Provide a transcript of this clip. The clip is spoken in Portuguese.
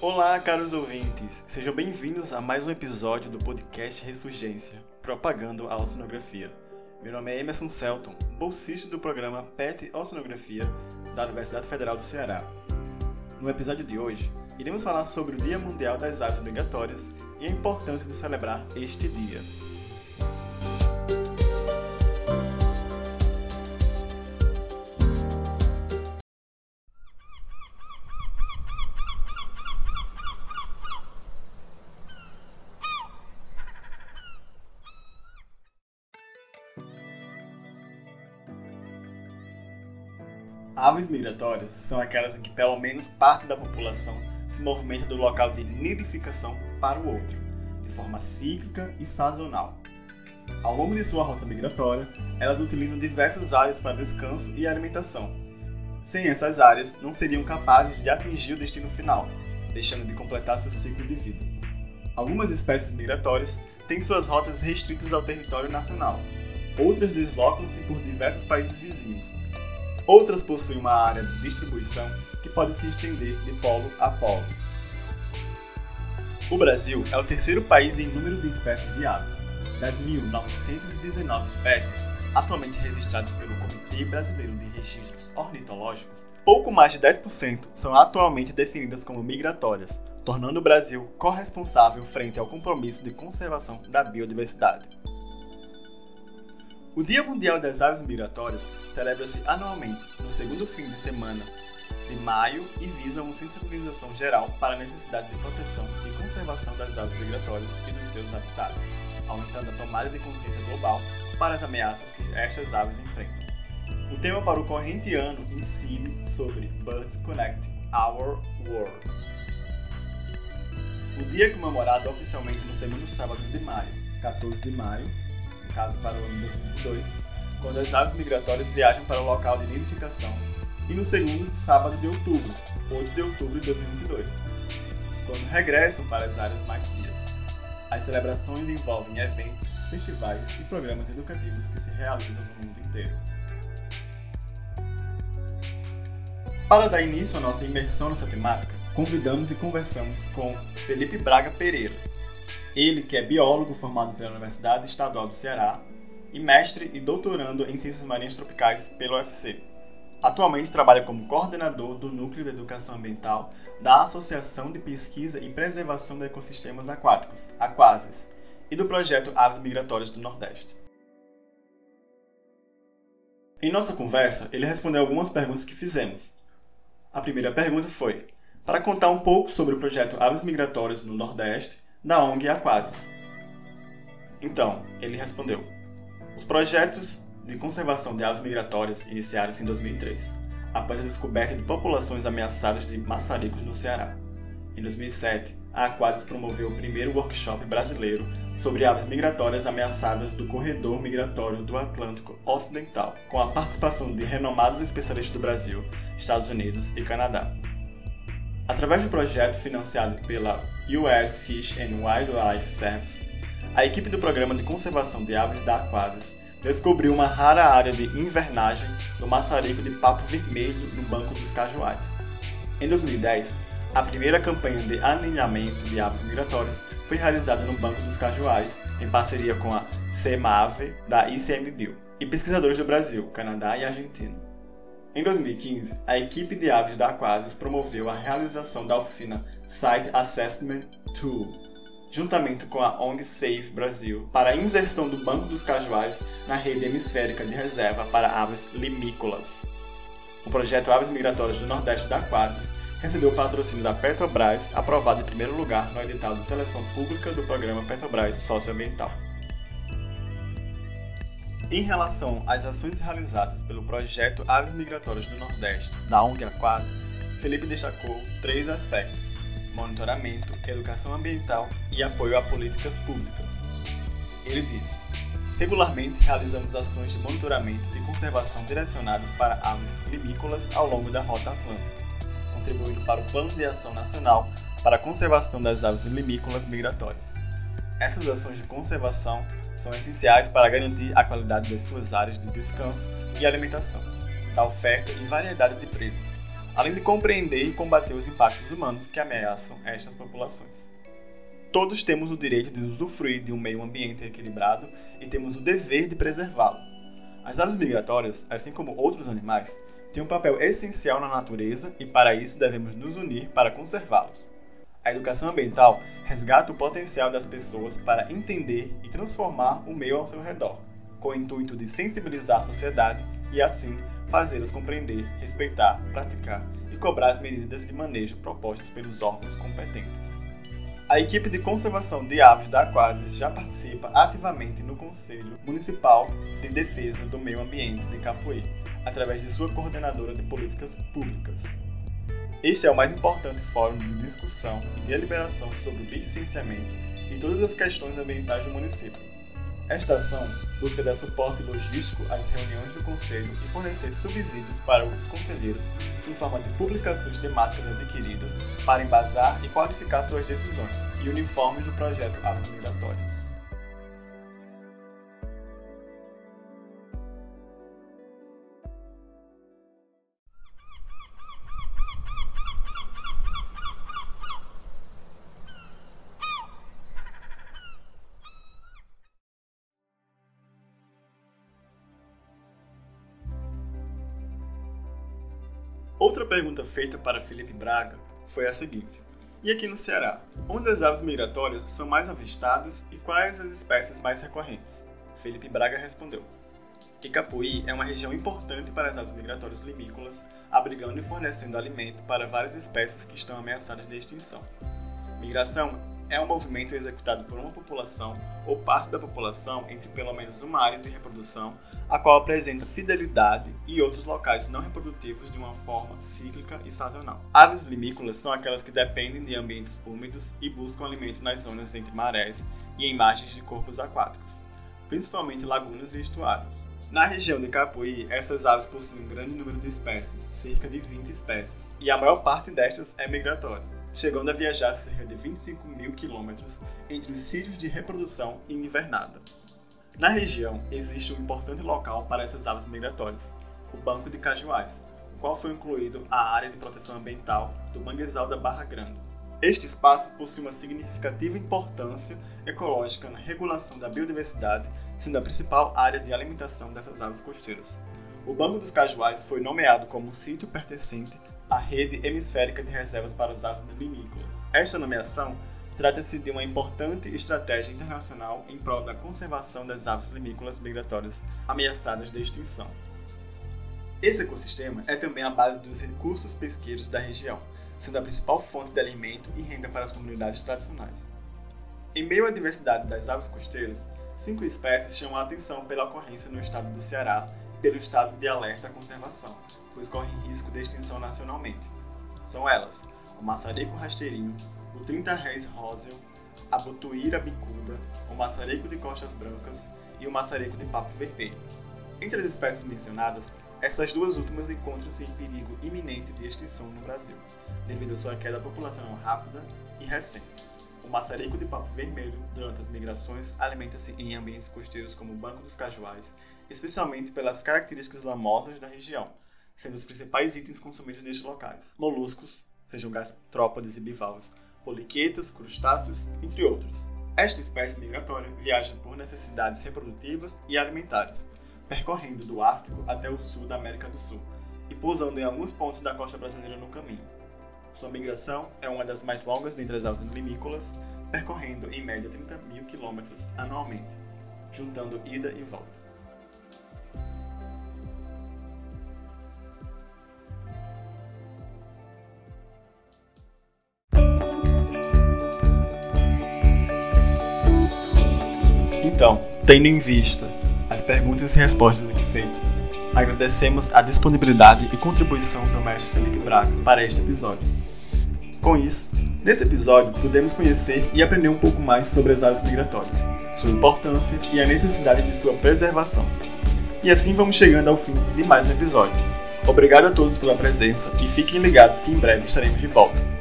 Olá, caros ouvintes! Sejam bem-vindos a mais um episódio do podcast Ressurgência, propagando a oceanografia. Meu nome é Emerson Celton, bolsista do programa PET Oceanografia da Universidade Federal do Ceará. No episódio de hoje, iremos falar sobre o Dia Mundial das Aves Obrigatórias e a importância de celebrar este dia. Aves migratórias são aquelas em que pelo menos parte da população se movimenta do local de nidificação para o outro, de forma cíclica e sazonal. Ao longo de sua rota migratória, elas utilizam diversas áreas para descanso e alimentação. Sem essas áreas, não seriam capazes de atingir o destino final, deixando de completar seu ciclo de vida. Algumas espécies migratórias têm suas rotas restritas ao território nacional. Outras deslocam-se por diversos países vizinhos, Outras possuem uma área de distribuição que pode se estender de polo a polo. O Brasil é o terceiro país em número de espécies de aves. Das 1.919 espécies atualmente registradas pelo Comitê Brasileiro de Registros Ornitológicos, pouco mais de 10% são atualmente definidas como migratórias, tornando o Brasil corresponsável frente ao compromisso de conservação da biodiversidade. O Dia Mundial das Aves Migratórias celebra-se anualmente, no segundo fim de semana de maio e visa uma sensibilização geral para a necessidade de proteção e conservação das aves migratórias e dos seus habitats, aumentando a tomada de consciência global para as ameaças que estas aves enfrentam. O tema para o corrente ano incide sobre Birds Connect Our World. O dia é comemorado oficialmente no segundo sábado de maio, 14 de maio, caso para o ano 2022, quando as aves migratórias viajam para o local de nidificação, e no segundo sábado de outubro, 8 de outubro de 2022, quando regressam para as áreas mais frias. As celebrações envolvem eventos, festivais e programas educativos que se realizam no mundo inteiro. Para dar início à nossa imersão nessa temática, convidamos e conversamos com Felipe Braga Pereira, ele que é biólogo formado pela Universidade Estadual do Ceará e mestre e doutorando em Ciências Marinhas Tropicais pela UFC. Atualmente trabalha como coordenador do Núcleo de Educação Ambiental da Associação de Pesquisa e Preservação de Ecossistemas Aquáticos, Aquases, e do projeto Aves Migratórias do Nordeste. Em nossa conversa, ele respondeu algumas perguntas que fizemos. A primeira pergunta foi: para contar um pouco sobre o projeto Aves Migratórias no Nordeste da ONG Aquasis. Então, ele respondeu: Os projetos de conservação de aves migratórias iniciaram-se em 2003, após a descoberta de populações ameaçadas de maçaricos no Ceará. Em 2007, a Aquasis promoveu o primeiro workshop brasileiro sobre aves migratórias ameaçadas do corredor migratório do Atlântico Ocidental, com a participação de renomados especialistas do Brasil, Estados Unidos e Canadá. Através do projeto financiado pela US Fish and Wildlife Service, a equipe do Programa de Conservação de Aves da Aquasis descobriu uma rara área de invernagem do maçarico de papo vermelho no Banco dos Cajuais. Em 2010, a primeira campanha de aninhamento de aves migratórias foi realizada no Banco dos Cajuais, em parceria com a CEMAVE da ICMBio e pesquisadores do Brasil, Canadá e Argentina. Em 2015, a equipe de aves da Aquasis promoveu a realização da oficina Site Assessment Tool, juntamente com a ONG Safe Brasil, para a inserção do Banco dos Cajuais na rede hemisférica de reserva para aves limícolas. O projeto Aves Migratórias do Nordeste da Aquasis recebeu o patrocínio da Petrobras, aprovado em primeiro lugar no edital de seleção pública do programa Petrobras Socioambiental. Em relação às ações realizadas pelo projeto Aves Migratórias do Nordeste, da ONG Aquasis, Felipe destacou três aspectos: monitoramento, educação ambiental e apoio a políticas públicas. Ele disse: Regularmente realizamos ações de monitoramento e conservação direcionadas para aves limícolas ao longo da Rota Atlântica, contribuindo para o Plano de Ação Nacional para a Conservação das Aves Limícolas Migratórias. Essas ações de conservação são essenciais para garantir a qualidade das suas áreas de descanso e alimentação. da oferta e variedade de presas, além de compreender e combater os impactos humanos que ameaçam estas populações. Todos temos o direito de usufruir de um meio ambiente equilibrado e temos o dever de preservá-lo. As aves migratórias, assim como outros animais, têm um papel essencial na natureza e para isso devemos nos unir para conservá-los. A educação ambiental resgata o potencial das pessoas para entender e transformar o meio ao seu redor, com o intuito de sensibilizar a sociedade e, assim, fazê-los compreender, respeitar, praticar e cobrar as medidas de manejo propostas pelos órgãos competentes. A equipe de conservação de aves da Aquasis já participa ativamente no Conselho Municipal de Defesa do Meio Ambiente de Capoeira, através de sua coordenadora de políticas públicas. Este é o mais importante fórum de discussão e deliberação sobre o licenciamento e todas as questões ambientais do município. Esta ação busca dar suporte logístico às reuniões do Conselho e fornecer subsídios para os conselheiros em forma de publicações temáticas adquiridas para embasar e qualificar suas decisões, e uniformes do projeto Aves Migratórias. Outra pergunta feita para Felipe Braga foi a seguinte: E aqui no Ceará, onde as aves migratórias são mais avistadas e quais as espécies mais recorrentes? Felipe Braga respondeu: Icapuí é uma região importante para as aves migratórias limícolas, abrigando e fornecendo alimento para várias espécies que estão ameaçadas de extinção. Migração é um movimento executado por uma população ou parte da população entre pelo menos uma área de reprodução, a qual apresenta fidelidade e outros locais não reprodutivos de uma forma cíclica e sazonal. Aves limícolas são aquelas que dependem de ambientes úmidos e buscam alimento nas zonas entre marés e em margens de corpos aquáticos, principalmente lagunas e estuários. Na região de Capuí, essas aves possuem um grande número de espécies, cerca de 20 espécies, e a maior parte destas é migratória chegando a viajar cerca de 25 mil quilômetros entre os sítios de reprodução e invernada. Na região, existe um importante local para essas aves migratórias, o Banco de Cajuais, o qual foi incluído a área de proteção ambiental do Manguezal da Barra Grande. Este espaço possui uma significativa importância ecológica na regulação da biodiversidade, sendo a principal área de alimentação dessas aves costeiras. O Banco dos Cajuais foi nomeado como um sítio pertencente a rede hemisférica de reservas para os aves limícolas. Esta nomeação trata-se de uma importante estratégia internacional em prol da conservação das aves limícolas migratórias ameaçadas de extinção. Esse ecossistema é também a base dos recursos pesqueiros da região, sendo a principal fonte de alimento e renda para as comunidades tradicionais. Em meio à diversidade das aves costeiras, cinco espécies chamam a atenção pela ocorrência no estado do Ceará pelo estado de alerta à conservação, pois correm risco de extinção nacionalmente. São elas o maçareco rasteirinho, o 30 réis róseo, a butuíra bicuda, o maçareco de costas brancas e o maçareco de papo vermelho. Entre as espécies mencionadas, essas duas últimas encontram-se em perigo iminente de extinção no Brasil, devido à sua queda populacional rápida e recente. O maçareco de papo vermelho, durante as migrações, alimenta-se em ambientes costeiros como o Banco dos Cajuais, especialmente pelas características lamosas da região, sendo os principais itens consumidos nestes locais. Moluscos, sejam gastrópodes e bivalves, poliquetas, crustáceos, entre outros. Esta espécie migratória viaja por necessidades reprodutivas e alimentares, percorrendo do Ártico até o sul da América do Sul e pousando em alguns pontos da costa brasileira no caminho. Sua migração é uma das mais longas dentre as aves limícolas, percorrendo em média 30 mil quilômetros anualmente, juntando ida e volta. Então, tendo em vista as perguntas e respostas aqui feitas, agradecemos a disponibilidade e contribuição do mestre Felipe Braga para este episódio. Com isso, nesse episódio pudemos conhecer e aprender um pouco mais sobre as aves migratórias, sua importância e a necessidade de sua preservação. E assim vamos chegando ao fim de mais um episódio. Obrigado a todos pela presença e fiquem ligados que em breve estaremos de volta.